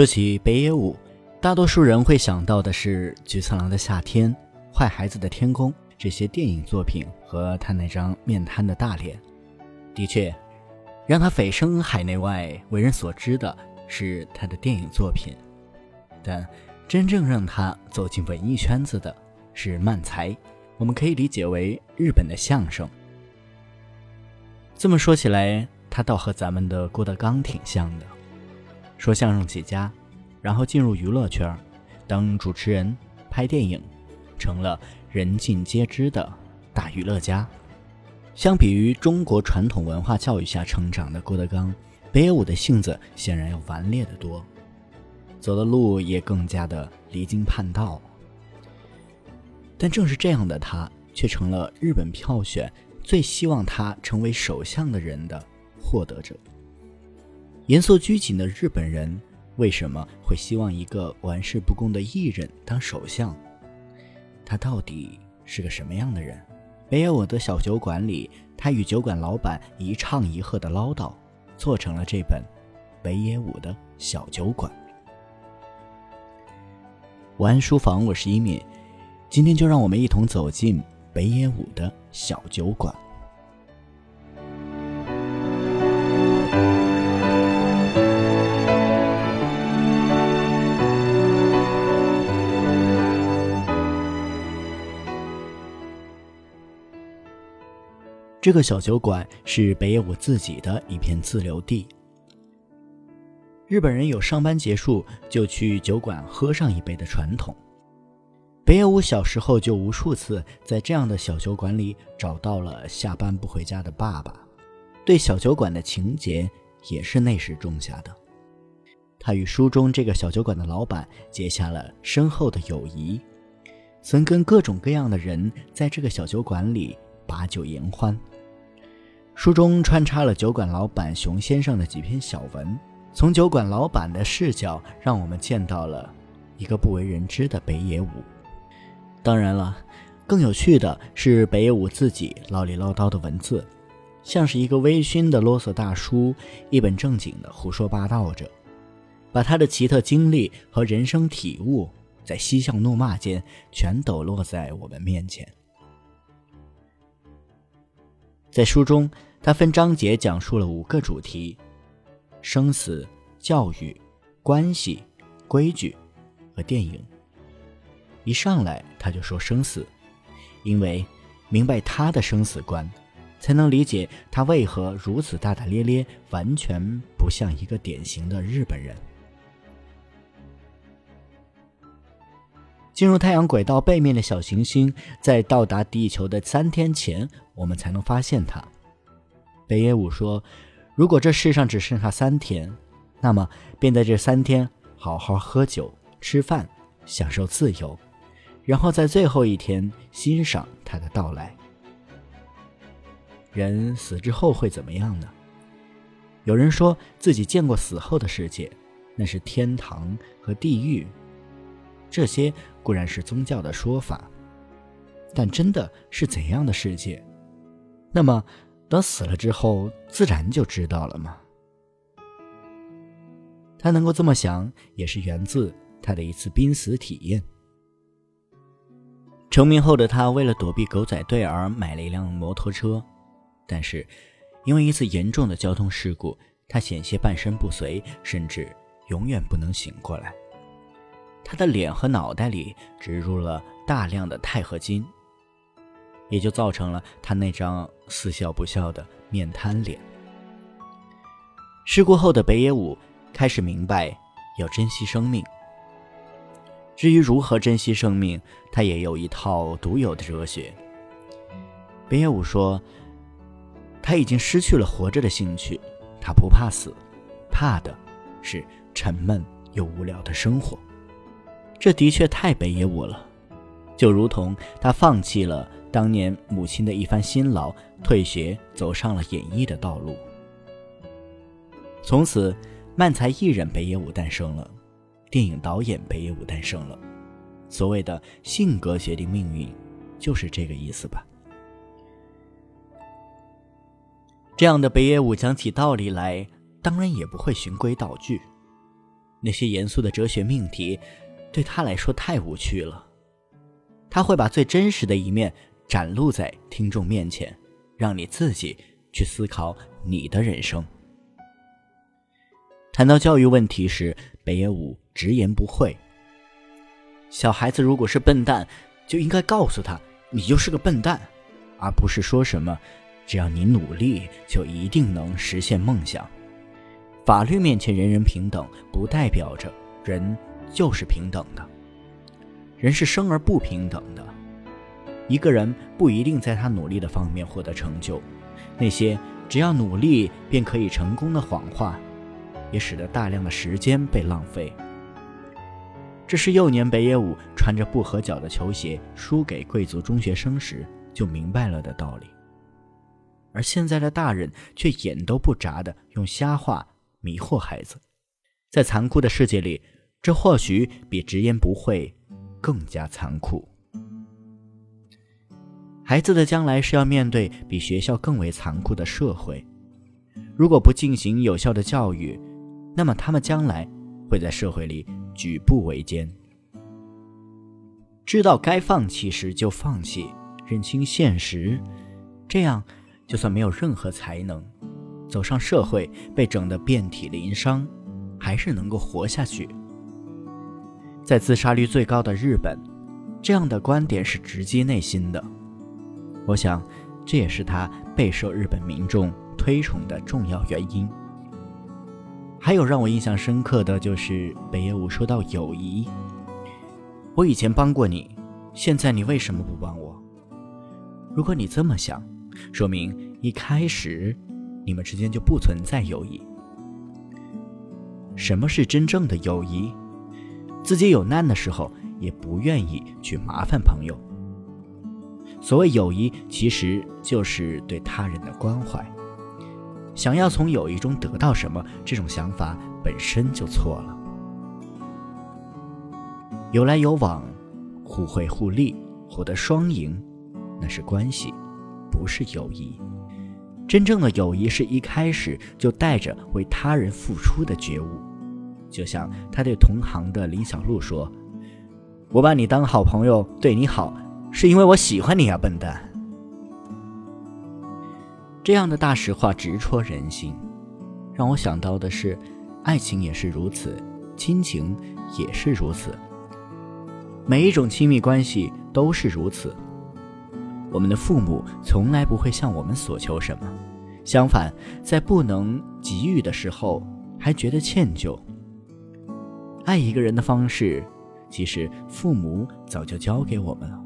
说起北野武，大多数人会想到的是《菊次郎的夏天》《坏孩子的天空》这些电影作品和他那张面瘫的大脸。的确，让他蜚声海内外、为人所知的是他的电影作品，但真正让他走进文艺圈子的是漫才，我们可以理解为日本的相声。这么说起来，他倒和咱们的郭德纲挺像的。说相声起家，然后进入娱乐圈，当主持人、拍电影，成了人尽皆知的大娱乐家。相比于中国传统文化教育下成长的郭德纲，北野武的性子显然要顽劣得多，走的路也更加的离经叛道。但正是这样的他，却成了日本票选最希望他成为首相的人的获得者。严肃拘谨的日本人为什么会希望一个玩世不恭的艺人当首相？他到底是个什么样的人？北野武的小酒馆里，他与酒馆老板一唱一和的唠叨，做成了这本《北野武的小酒馆》。晚安书房，我是一敏，今天就让我们一同走进北野武的小酒馆。这个小酒馆是北野武自己的一片自留地。日本人有上班结束就去酒馆喝上一杯的传统。北野武小时候就无数次在这样的小酒馆里找到了下班不回家的爸爸，对小酒馆的情节也是那时种下的。他与书中这个小酒馆的老板结下了深厚的友谊，曾跟各种各样的人在这个小酒馆里把酒言欢。书中穿插了酒馆老板熊先生的几篇小文，从酒馆老板的视角，让我们见到了一个不为人知的北野武。当然了，更有趣的是北野武自己唠里唠叨的文字，像是一个微醺的啰嗦大叔，一本正经的胡说八道着，把他的奇特经历和人生体悟，在嬉笑怒骂间全抖落在我们面前。在书中。他分章节讲述了五个主题：生死、教育、关系、规矩和电影。一上来他就说生死，因为明白他的生死观，才能理解他为何如此大大咧咧，完全不像一个典型的日本人。进入太阳轨道背面的小行星，在到达地球的三天前，我们才能发现它。北野武说：“如果这世上只剩下三天，那么便在这三天好好喝酒、吃饭，享受自由，然后在最后一天欣赏他的到来。人死之后会怎么样呢？有人说自己见过死后的世界，那是天堂和地狱。这些固然是宗教的说法，但真的是怎样的世界？那么？”等死了之后，自然就知道了嘛？他能够这么想，也是源自他的一次濒死体验。成名后的他，为了躲避狗仔队而买了一辆摩托车，但是因为一次严重的交通事故，他险些半身不遂，甚至永远不能醒过来。他的脸和脑袋里植入了大量的钛合金。也就造成了他那张似笑不笑的面瘫脸。事故后的北野武开始明白要珍惜生命。至于如何珍惜生命，他也有一套独有的哲学。北野武说：“他已经失去了活着的兴趣，他不怕死，怕的是沉闷又无聊的生活。”这的确太北野武了，就如同他放弃了。当年母亲的一番辛劳，退学走上了演艺的道路。从此，漫才艺人北野武诞生了，电影导演北野武诞生了。所谓的性格决定命运，就是这个意思吧。这样的北野武讲起道理来，当然也不会循规蹈矩。那些严肃的哲学命题对他来说太无趣了。他会把最真实的一面展露在听众面前，让你自己去思考你的人生。谈到教育问题时，北野武直言不讳：小孩子如果是笨蛋，就应该告诉他你就是个笨蛋，而不是说什么只要你努力就一定能实现梦想。法律面前人人平等，不代表着人就是平等的。人是生而不平等的。一个人不一定在他努力的方面获得成就，那些只要努力便可以成功的谎话，也使得大量的时间被浪费。这是幼年北野武穿着不合脚的球鞋输给贵族中学生时就明白了的道理。而现在的大人却眼都不眨的用瞎话。迷惑孩子，在残酷的世界里，这或许比直言不讳更加残酷。孩子的将来是要面对比学校更为残酷的社会，如果不进行有效的教育，那么他们将来会在社会里举步维艰。知道该放弃时就放弃，认清现实，这样就算没有任何才能。走上社会，被整得遍体鳞伤，还是能够活下去。在自杀率最高的日本，这样的观点是直击内心的。我想，这也是他备受日本民众推崇的重要原因。还有让我印象深刻的就是北野武说到友谊：“我以前帮过你，现在你为什么不帮我？如果你这么想，说明一开始。”你们之间就不存在友谊。什么是真正的友谊？自己有难的时候也不愿意去麻烦朋友。所谓友谊，其实就是对他人的关怀。想要从友谊中得到什么，这种想法本身就错了。有来有往，互惠互利，获得双赢，那是关系，不是友谊。真正的友谊是一开始就带着为他人付出的觉悟，就像他对同行的林小璐说：“我把你当好朋友，对你好，是因为我喜欢你啊，笨蛋。”这样的大实话直戳人心，让我想到的是，爱情也是如此，亲情也是如此，每一种亲密关系都是如此。我们的父母从来不会向我们索求什么，相反，在不能给予的时候还觉得歉疚。爱一个人的方式，其实父母早就教给我们了，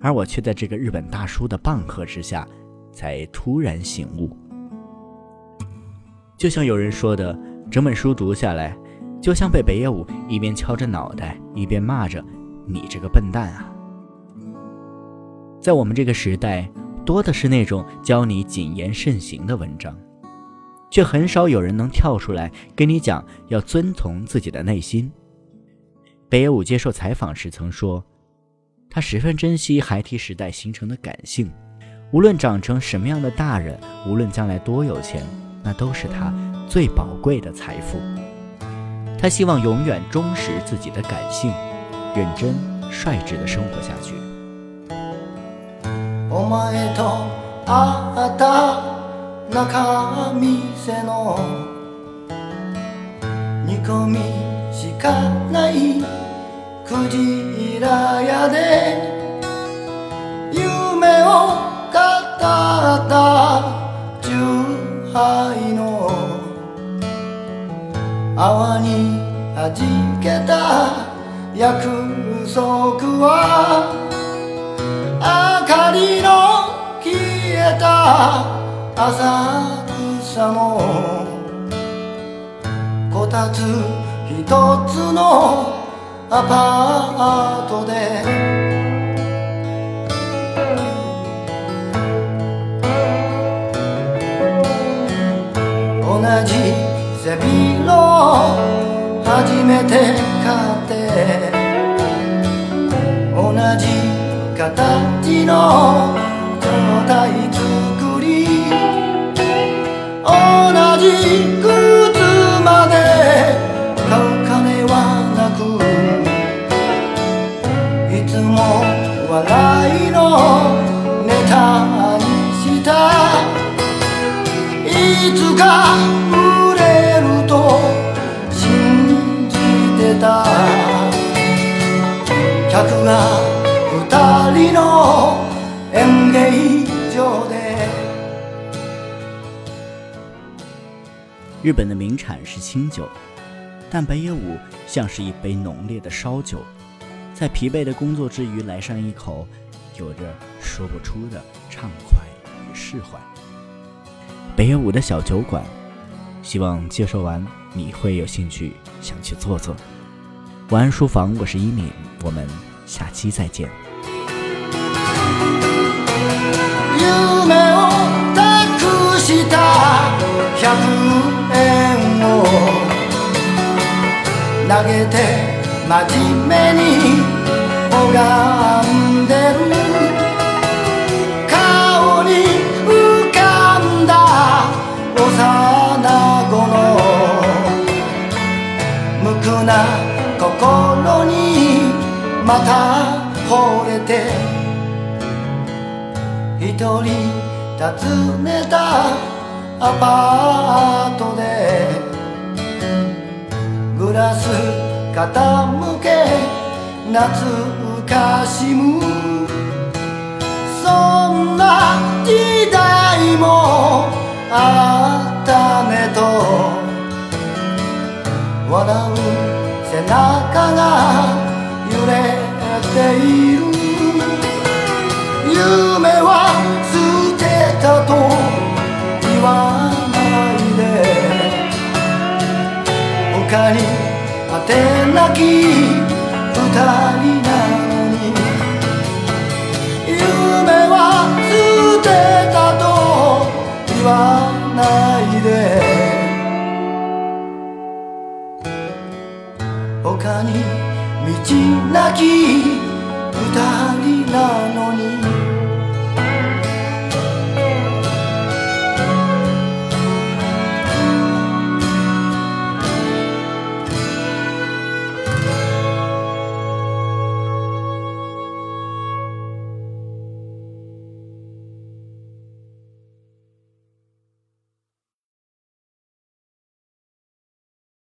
而我却在这个日本大叔的棒喝之下，才突然醒悟。就像有人说的，整本书读下来，就像被北野武一边敲着脑袋，一边骂着“你这个笨蛋啊”。在我们这个时代，多的是那种教你谨言慎行的文章，却很少有人能跳出来跟你讲要遵从自己的内心。北野武接受采访时曾说，他十分珍惜孩提时代形成的感性，无论长成什么样的大人，无论将来多有钱，那都是他最宝贵的财富。他希望永远忠实自己的感性，认真率直的生活下去。クジラ屋で。夢を語った。十杯の。泡にはじけた。約束は。明かりの。消えた。浅草の。こたつ一つの。アパートで。同じ背広を初めて買って。同じ形の客が二人の演芸場で日本的名产是清酒，但北野武像是一杯浓烈的烧酒，在疲惫的工作之余来上一口，有着说不出的畅快与释怀。北野武的小酒馆，希望介绍完你会有兴趣想去坐坐。 晚安书房，我是一敏，我们下期再见。夢を託した100円を投げて真面目に拝ん また惚れて一人訪ねたアパートでグラス傾け懐かしむ。そんな時代もあったねと。笑う背中が揺れている夢は捨てたと言わないで。他に当てなき二人なのに夢は捨てたと言わないで他に道なき二人